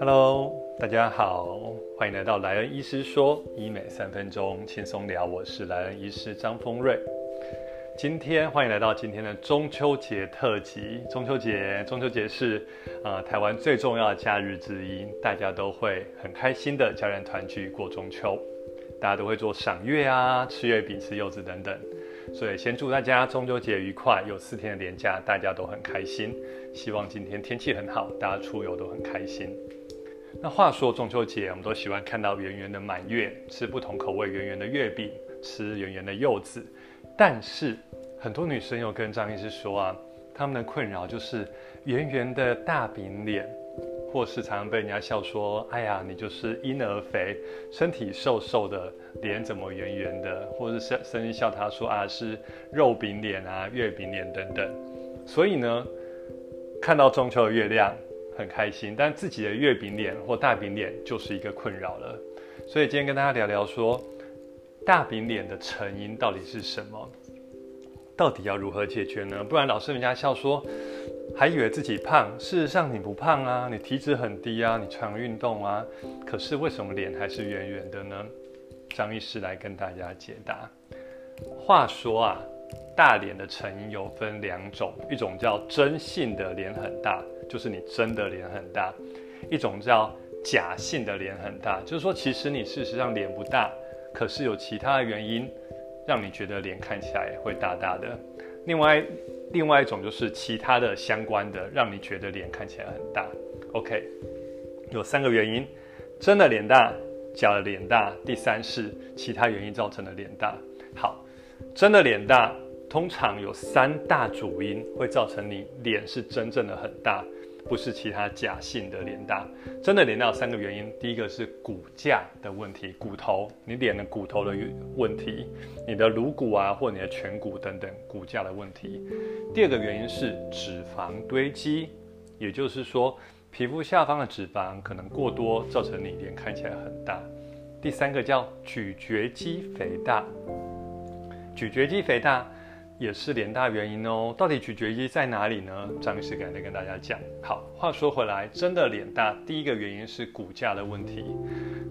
Hello，大家好，欢迎来到莱恩医师说医美三分钟轻松聊，我是莱恩医师张丰瑞。今天欢迎来到今天的中秋节特辑。中秋节，中秋节是呃台湾最重要的假日之一，大家都会很开心的家人团聚过中秋，大家都会做赏月啊，吃月饼、吃柚子等等。所以先祝大家中秋节愉快，有四天的连假，大家都很开心。希望今天天气很好，大家出游都很开心。那话说中秋节，我们都喜欢看到圆圆的满月，吃不同口味圆圆的月饼，吃圆圆的柚子。但是很多女生又跟张医师说啊，她们的困扰就是圆圆的大饼脸，或是常常被人家笑说，哎呀，你就是婴儿肥，身体瘦瘦的，脸怎么圆圆的？或者是声音笑他说啊，是肉饼脸啊，月饼脸等等。所以呢，看到中秋的月亮。很开心，但自己的月饼脸或大饼脸就是一个困扰了。所以今天跟大家聊聊说，大饼脸的成因到底是什么？到底要如何解决呢？不然老师人家笑说，还以为自己胖，事实上你不胖啊，你体脂很低啊，你常运动啊，可是为什么脸还是圆圆的呢？张医师来跟大家解答。话说啊。大脸的成因有分两种，一种叫真性的脸很大，就是你真的脸很大；一种叫假性的脸很大，就是说其实你事实上脸不大，可是有其他的原因让你觉得脸看起来会大大的。另外，另外一种就是其他的相关的让你觉得脸看起来很大。OK，有三个原因：真的脸大、假的脸大，第三是其他原因造成的脸大。好，真的脸大。通常有三大主因会造成你脸是真正的很大，不是其他假性的脸大。真的脸大有三个原因，第一个是骨架的问题，骨头，你脸的骨头的问题，你的颅骨啊或你的颧骨等等骨架的问题。第二个原因是脂肪堆积，也就是说皮肤下方的脂肪可能过多，造成你脸看起来很大。第三个叫咀嚼肌肥大，咀嚼肌肥大。也是脸大原因哦。到底取决于在哪里呢？张医师刚才跟大家讲。好，话说回来，真的脸大，第一个原因是骨架的问题。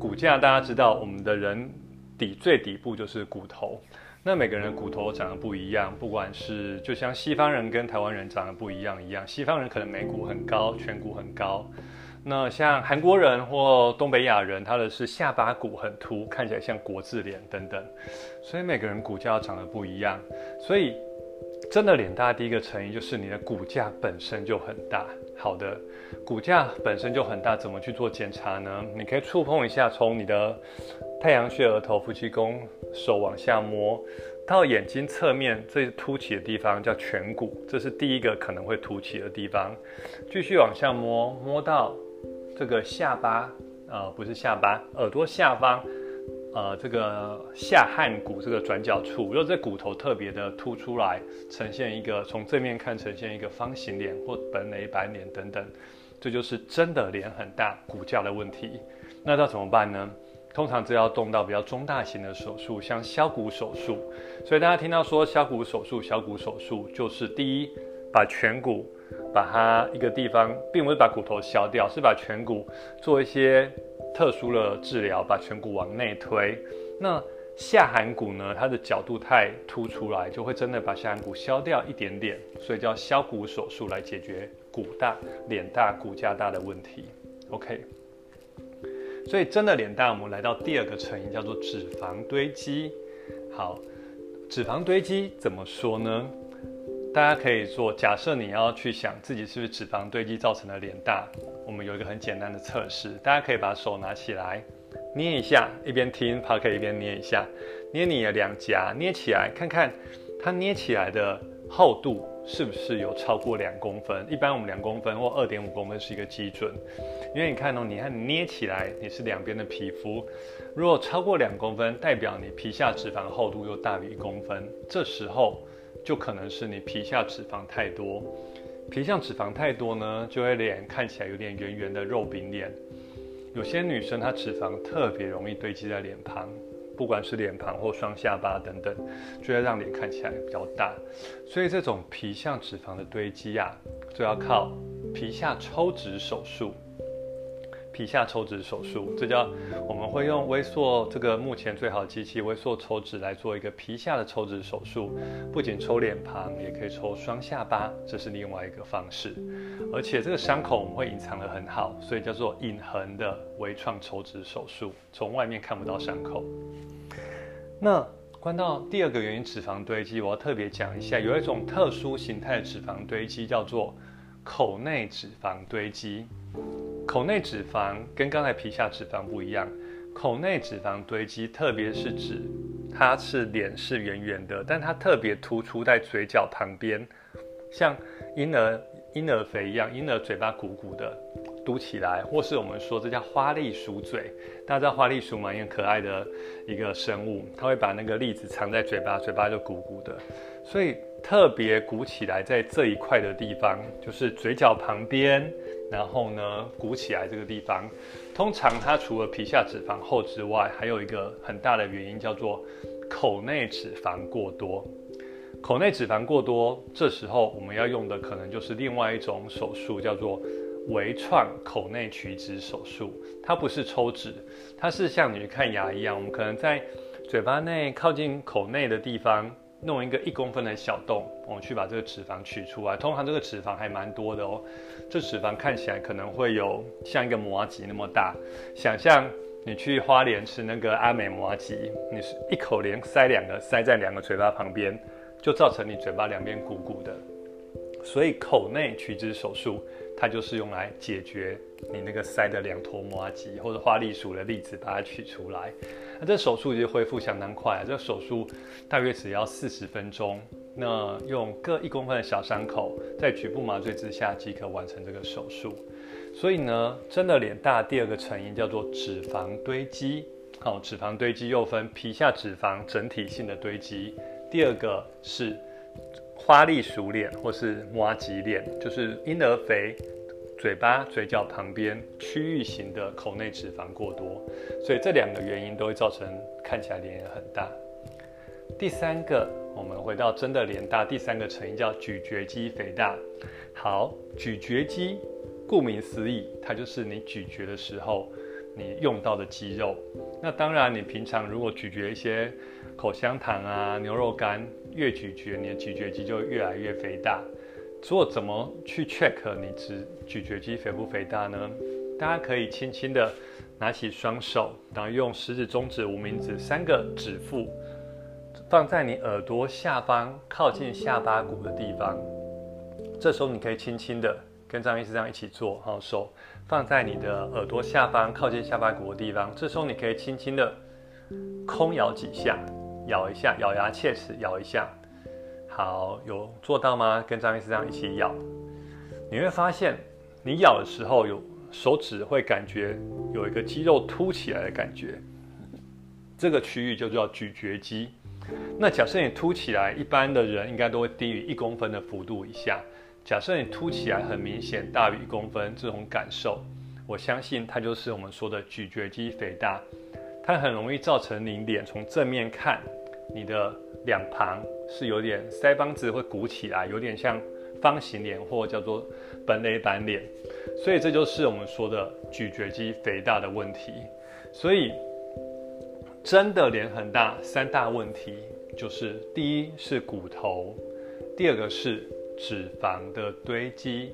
骨架大家知道，我们的人底最底部就是骨头。那每个人骨头长得不一样，不管是就像西方人跟台湾人长得不一样一样，西方人可能眉骨很高，颧骨很高。那像韩国人或东北亚人，他的是下巴骨很凸，看起来像国字脸等等，所以每个人骨架长得不一样。所以真的脸大，第一个成因就是你的骨架本身就很大。好的，骨架本身就很大，怎么去做检查呢？你可以触碰一下，从你的太阳穴、额头、夫妻宫，手往下摸，到眼睛侧面最凸起的地方叫颧骨，这是第一个可能会凸起的地方。继续往下摸，摸到。这个下巴，呃，不是下巴，耳朵下方，呃，这个下颌骨这个转角处，如果这骨头特别的凸出来，呈现一个从正面看呈现一个方形脸或本垒板脸等等，这就是真的脸很大，骨架的问题。那要怎么办呢？通常这要动到比较中大型的手术，像削骨手术。所以大家听到说削骨手术，削骨手术就是第一，把颧骨。把它一个地方，并不是把骨头削掉，是把颧骨做一些特殊的治疗，把颧骨往内推。那下颌骨呢？它的角度太凸出来，就会真的把下颌骨削掉一点点，所以叫削骨手术来解决骨大、脸大、骨架大的问题。OK，所以真的脸大，我们来到第二个成因，叫做脂肪堆积。好，脂肪堆积怎么说呢？大家可以做假设，你要去想自己是不是脂肪堆积造成的脸大。我们有一个很简单的测试，大家可以把手拿起来，捏一下，一边听 p 可以一边捏一下，捏你的两颊，捏起来看看它捏起来的厚度是不是有超过两公分。一般我们两公分或二点五公分是一个基准，因为你看哦，你看捏起来你是两边的皮肤，如果超过两公分，代表你皮下脂肪厚度又大于一公分，这时候。就可能是你皮下脂肪太多，皮下脂肪太多呢，就会脸看起来有点圆圆的肉饼脸。有些女生她脂肪特别容易堆积在脸庞，不管是脸庞或双下巴等等，就会让脸看起来比较大。所以这种皮下脂肪的堆积啊，就要靠皮下抽脂手术。皮下抽脂手术，这叫我们会用微缩这个目前最好的机器微缩抽脂来做一个皮下的抽脂手术，不仅抽脸庞，也可以抽双下巴，这是另外一个方式。而且这个伤口我们会隐藏得很好，所以叫做隐痕的微创抽脂手术，从外面看不到伤口。那关到第二个原因，脂肪堆积，我要特别讲一下，有一种特殊形态的脂肪堆积，叫做口内脂肪堆积。口内脂肪跟刚才皮下脂肪不一样，口内脂肪堆积，特别是指它是脸是圆圆的，但它特别突出在嘴角旁边，像婴儿婴儿肥一样，婴儿嘴巴鼓鼓的嘟起来，或是我们说这叫花栗鼠嘴。大家知道花栗鼠吗？很可爱的一个生物，它会把那个栗子藏在嘴巴，嘴巴就鼓鼓的，所以特别鼓起来在这一块的地方，就是嘴角旁边。然后呢，鼓起来这个地方，通常它除了皮下脂肪厚之外，还有一个很大的原因叫做口内脂肪过多。口内脂肪过多，这时候我们要用的可能就是另外一种手术，叫做微创口内取脂手术。它不是抽脂，它是像你去看牙一样，我们可能在嘴巴内靠近口内的地方。弄一个一公分的小洞，我们去把这个脂肪取出来。通常这个脂肪还蛮多的哦，这脂肪看起来可能会有像一个摩吉那么大。想象你去花莲吃那个阿美摩吉，你是一口连塞两个，塞在两个嘴巴旁边，就造成你嘴巴两边鼓鼓的。所以口内取脂手术，它就是用来解决你那个塞的两坨摩吉或者花栗鼠的粒子，把它取出来。那这手术其实恢复相当快啊，这手术大约只要四十分钟。那用各一公分的小伤口，在局部麻醉之下即可完成这个手术。所以呢，真的脸大第二个成因叫做脂肪堆积。好，脂肪堆积又分皮下脂肪整体性的堆积，第二个是花栗鼠脸或是麻吉脸，就是婴儿肥。嘴巴、嘴角旁边区域型的口内脂肪过多，所以这两个原因都会造成看起来脸很大。第三个，我们回到真的脸大，第三个成因叫咀嚼肌肥大。好，咀嚼肌，顾名思义，它就是你咀嚼的时候你用到的肌肉。那当然，你平常如果咀嚼一些口香糖啊、牛肉干，越咀嚼你的咀嚼肌就越来越肥大。做怎么去 check 你咀咀嚼肌肥不肥大呢？大家可以轻轻的拿起双手，然后用食指、中指、无名指三个指腹放在你耳朵下方靠近下巴骨的地方。这时候你可以轻轻的跟张医师这样一起做，好，手放在你的耳朵下方靠近下巴骨的地方。这时候你可以轻轻的空摇几下，咬一下，咬牙切齿咬一下。好，有做到吗？跟张医师这样一起咬，你会发现，你咬的时候有手指会感觉有一个肌肉凸起来的感觉，这个区域就叫咀嚼肌。那假设你凸起来，一般的人应该都会低于一公分的幅度以下。假设你凸起来很明显大于一公分，这种感受，我相信它就是我们说的咀嚼肌肥大，它很容易造成你脸从正面看。你的两旁是有点腮帮子会鼓起来，有点像方形脸或叫做本垒板脸，所以这就是我们说的咀嚼肌肥大的问题。所以真的脸很大，三大问题就是第一是骨头，第二个是脂肪的堆积，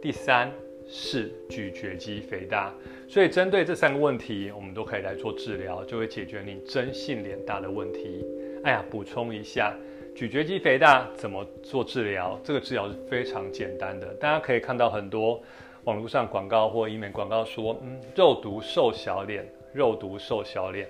第三是咀嚼肌肥大。所以针对这三个问题，我们都可以来做治疗，就会解决你真性脸大的问题。哎呀，补充一下，咀嚼肌肥大怎么做治疗？这个治疗是非常简单的。大家可以看到很多网络上广告或医美广告说，嗯，肉毒瘦小脸，肉毒瘦小脸。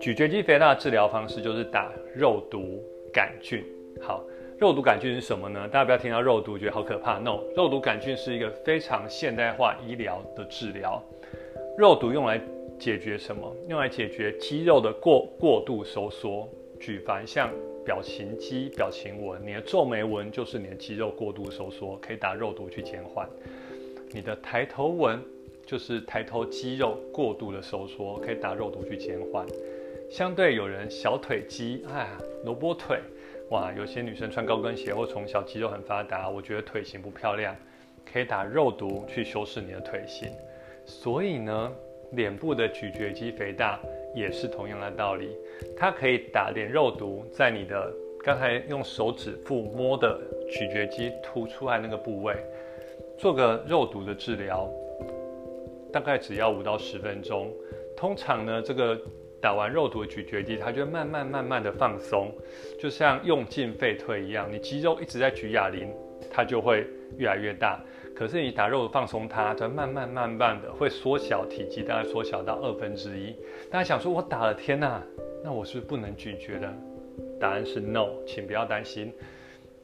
咀嚼肌肥大的治疗方式就是打肉毒杆菌。好，肉毒杆菌是什么呢？大家不要听到肉毒觉得好可怕。No，肉毒杆菌是一个非常现代化医疗的治疗。肉毒用来解决什么？用来解决肌肉的过过度收缩。举凡像表情肌、表情纹，你的皱眉纹就是你的肌肉过度收缩，可以打肉毒去减缓；你的抬头纹就是抬头肌肉过度的收缩，可以打肉毒去减缓。相对有人小腿肌，哎，萝卜腿，哇，有些女生穿高跟鞋或从小肌肉很发达，我觉得腿型不漂亮，可以打肉毒去修饰你的腿型。所以呢，脸部的咀嚼肌肥大也是同样的道理，它可以打点肉毒在你的刚才用手指腹摸的咀嚼肌凸出来那个部位，做个肉毒的治疗，大概只要五到十分钟。通常呢，这个。打完肉毒的咀嚼肌，它就慢慢慢慢的放松，就像用进废退一样。你肌肉一直在举哑铃，它就会越来越大。可是你打肉放松它，它慢慢慢慢的会缩小体积，大概缩小到二分之一。大家想说，我打了天呐，那我是不是不能咀嚼的？答案是 no，请不要担心。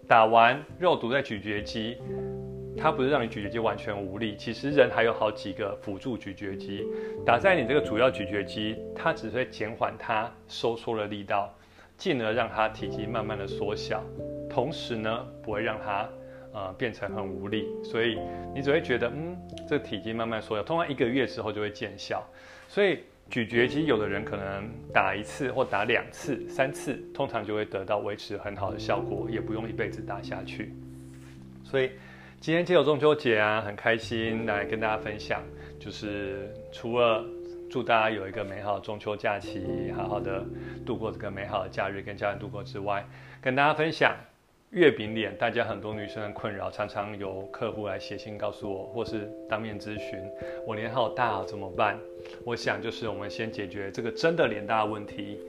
打完肉毒在咀嚼肌。它不是让你咀嚼肌完全无力，其实人还有好几个辅助咀嚼肌，打在你这个主要咀嚼肌，它只会减缓它收缩的力道，进而让它体积慢慢的缩小，同时呢不会让它呃变成很无力，所以你只会觉得嗯这体积慢慢缩小，通常一个月之后就会见效，所以咀嚼肌有的人可能打一次或打两次、三次，通常就会得到维持很好的效果，也不用一辈子打下去，所以。今天借由中秋节啊，很开心来跟大家分享，就是除了祝大家有一个美好的中秋假期，好好的度过这个美好的假日，跟家人度过之外，跟大家分享月饼脸，大家很多女生的困扰，常常有客户来写信告诉我，或是当面咨询，我脸好大怎么办？我想就是我们先解决这个真的脸大的问题，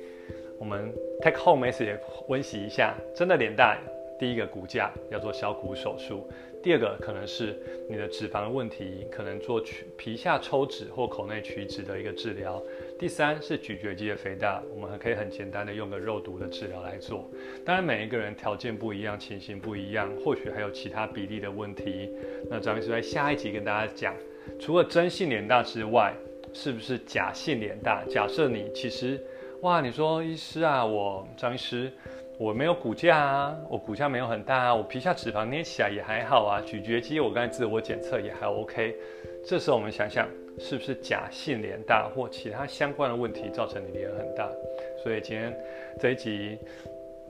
我们 take home message 温习一下，真的脸大，第一个骨架要做小骨手术。第二个可能是你的脂肪问题，可能做取皮下抽脂或口内取脂的一个治疗。第三是咀嚼肌的肥大，我们还可以很简单的用个肉毒的治疗来做。当然每一个人条件不一样，情形不一样，或许还有其他比例的问题。那张医师在下一集跟大家讲，除了真性脸大之外，是不是假性脸大？假设你其实，哇，你说医师啊，我张医师。我没有骨架啊，我骨架没有很大啊，我皮下脂肪捏起来也还好啊，咀嚼肌我刚才自我检测也还 OK。这时候我们想想，是不是假性脸大或其他相关的问题造成你脸很大？所以今天这一集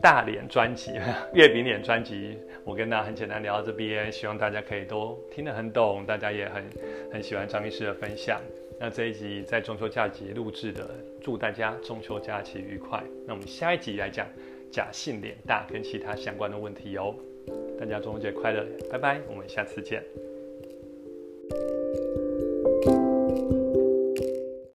大脸专辑、月饼脸专辑，我跟大家很简单聊到这边，希望大家可以都听得很懂，大家也很很喜欢张医师的分享。那这一集在中秋假期录制的，祝大家中秋假期愉快。那我们下一集来讲。假性脸大跟其他相关的问题哦，大家中秋节快乐，拜拜，我们下次见。